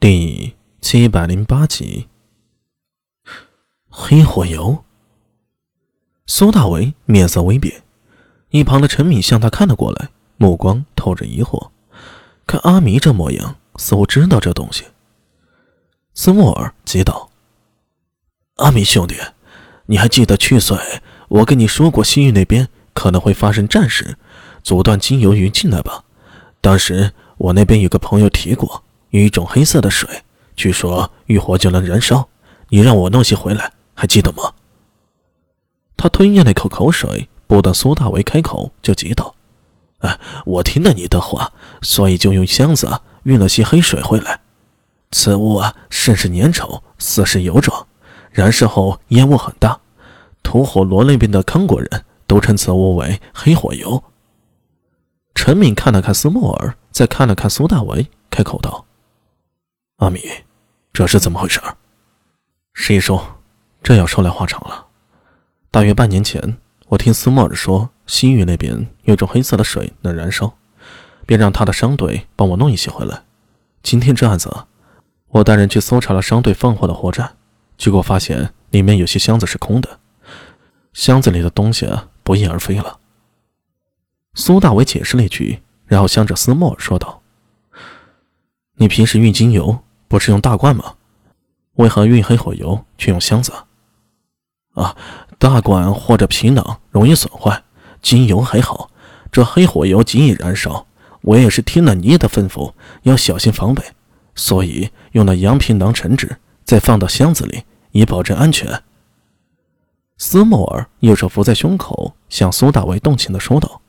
第七百零八集，黑火油。苏大为面色微变，一旁的陈敏向他看了过来，目光透着疑惑。看阿弥这模样，似乎知道这东西。斯莫尔急道：“阿弥兄弟，你还记得去岁我跟你说过西域那边可能会发生战事，阻断金游鱼进来吧？当时我那边有个朋友提过。”一种黑色的水，据说遇火就能燃烧。你让我弄些回来，还记得吗？他吞咽了一口口水，不等苏大为开口，就急道：“哎，我听了你的话，所以就用箱子运了些黑水回来。此物啊，甚是粘稠，似是油状，燃烧后烟雾很大。吐火罗那边的康国人都称此物为黑火油。”陈敏看了看斯莫尔，再看了看苏大为，开口道。阿米，这是怎么回事？师说，这要说来话长了。大约半年前，我听斯莫尔说西域那边有种黑色的水能燃烧，便让他的商队帮我弄一些回来。今天这案子，我带人去搜查了商队放货的货站，结果发现里面有些箱子是空的，箱子里的东西啊不翼而飞了。苏大伟解释了一句，然后向着斯莫尔说道：“你平时运精油。”不是用大罐吗？为何运黑火油却用箱子？啊，大罐或者皮囊容易损坏，精油还好，这黑火油极易燃烧。我也是听了你的吩咐，要小心防备，所以用了羊皮囊盛纸，再放到箱子里，以保证安全。斯莫尔右手扶在胸口，向苏大伟动情地说道：“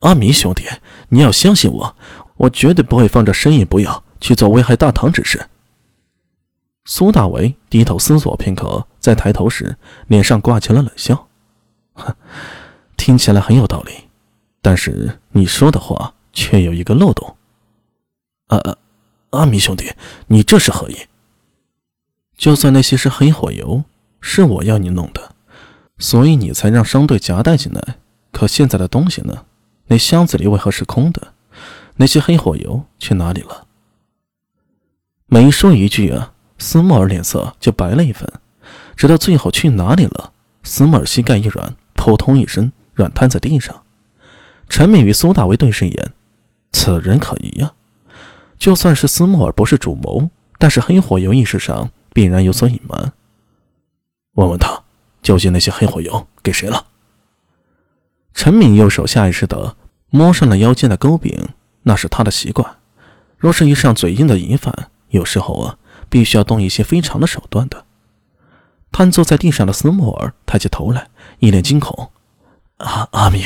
阿米兄弟，你要相信我，我绝对不会放着生意不要。”去做危害大唐之事。苏大为低头思索片刻，再抬头时，脸上挂起了冷笑：“哼，听起来很有道理，但是你说的话却有一个漏洞。”“啊，阿弥兄弟，你这是何意？”“就算那些是黑火油，是我要你弄的，所以你才让商队夹带进来。可现在的东西呢？那箱子里为何是空的？那些黑火油去哪里了？”每说一句啊，斯莫尔脸色就白了一分，直到最后去哪里了？斯莫尔膝盖一软，扑通一声软瘫在地上。陈敏与苏大为对视一眼，此人可疑呀！就算是斯莫尔不是主谋，但是黑火油一事上必然有所隐瞒。问问他，究竟那些黑火油给谁了？陈敏右手下意识地摸上了腰间的钩柄，那是他的习惯。若是遇上嘴硬的疑犯，有时候啊，必须要动一些非常的手段的。瘫坐在地上的斯莫尔抬起头来，一脸惊恐：“阿阿米，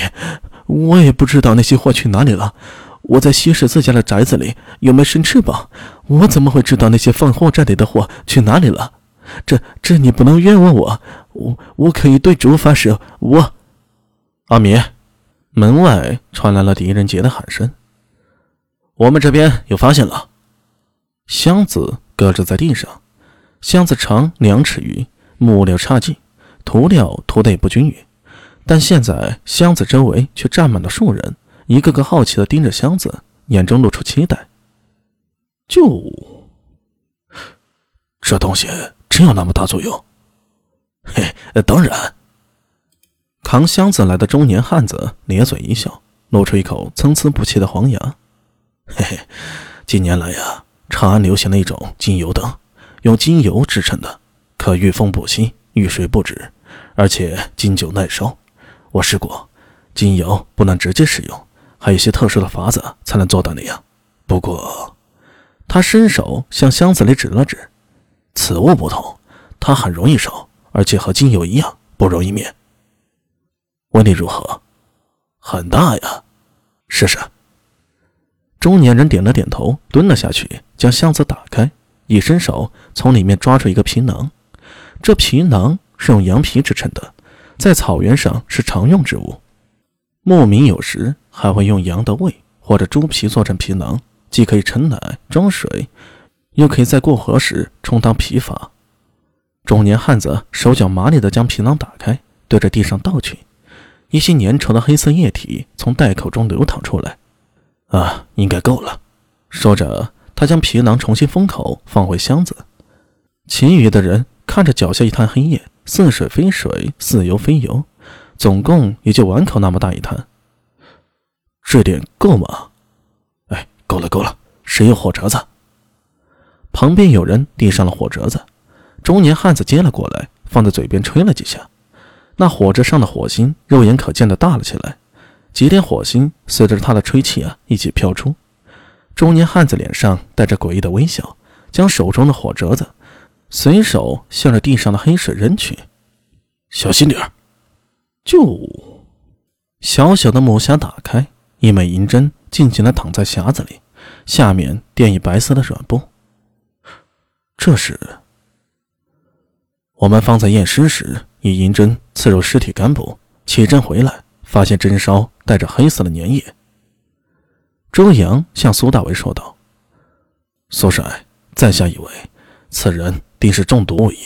我也不知道那些货去哪里了。我在西市自家的宅子里有没有生翅膀，我怎么会知道那些放货站里的货去哪里了？这这你不能冤枉我，我我可以对主发誓，我……阿米，门外传来了狄仁杰的喊声：“我们这边有发现了。”箱子搁置在地上，箱子长两尺余，木料差劲，涂料涂得也不均匀。但现在箱子周围却站满了数人，一个个好奇地盯着箱子，眼中露出期待。就这东西真有那么大作用？嘿，当然。扛箱子来的中年汉子咧嘴一笑，露出一口参差不齐的黄牙。嘿嘿，近年来呀。长安流行了一种精油灯，用精油制成的，可遇风不息、遇水不止，而且经久耐烧。我试过，精油不能直接使用，还有些特殊的法子才能做到那样。不过，他伸手向箱子里指了指，此物不同，它很容易烧，而且和精油一样不容易灭。威力如何？很大呀，试试。中年人点了点头，蹲了下去，将箱子打开，一伸手从里面抓出一个皮囊。这皮囊是用羊皮制成的，在草原上是常用之物。牧民有时还会用羊的胃或者猪皮做成皮囊，既可以盛奶装水，又可以在过河时充当皮筏。中年汉子手脚麻利地将皮囊打开，对着地上倒去，一些粘稠的黑色液体从袋口中流淌出来。啊，应该够了。说着，他将皮囊重新封口，放回箱子。其余的人看着脚下一滩黑液，似水非水，似油非油，总共也就碗口那么大一滩。这点够吗？哎，够了，够了。谁有火折子？旁边有人递上了火折子，中年汉子接了过来，放在嘴边吹了几下，那火折上的火星肉眼可见的大了起来，几点火星随着他的吹气啊一起飘出。中年汉子脸上带着诡异的微笑，将手中的火折子随手向着地上的黑水扔去。小心点！就小小的木匣打开，一枚银针静静的躺在匣子里，下面垫一白色的软布。这时，我们方在验尸时，以银针刺入尸体肝部，起针回来，发现针梢带着黑色的粘液。周阳向苏大为说道：“苏帅，在下以为，此人定是中毒无疑。”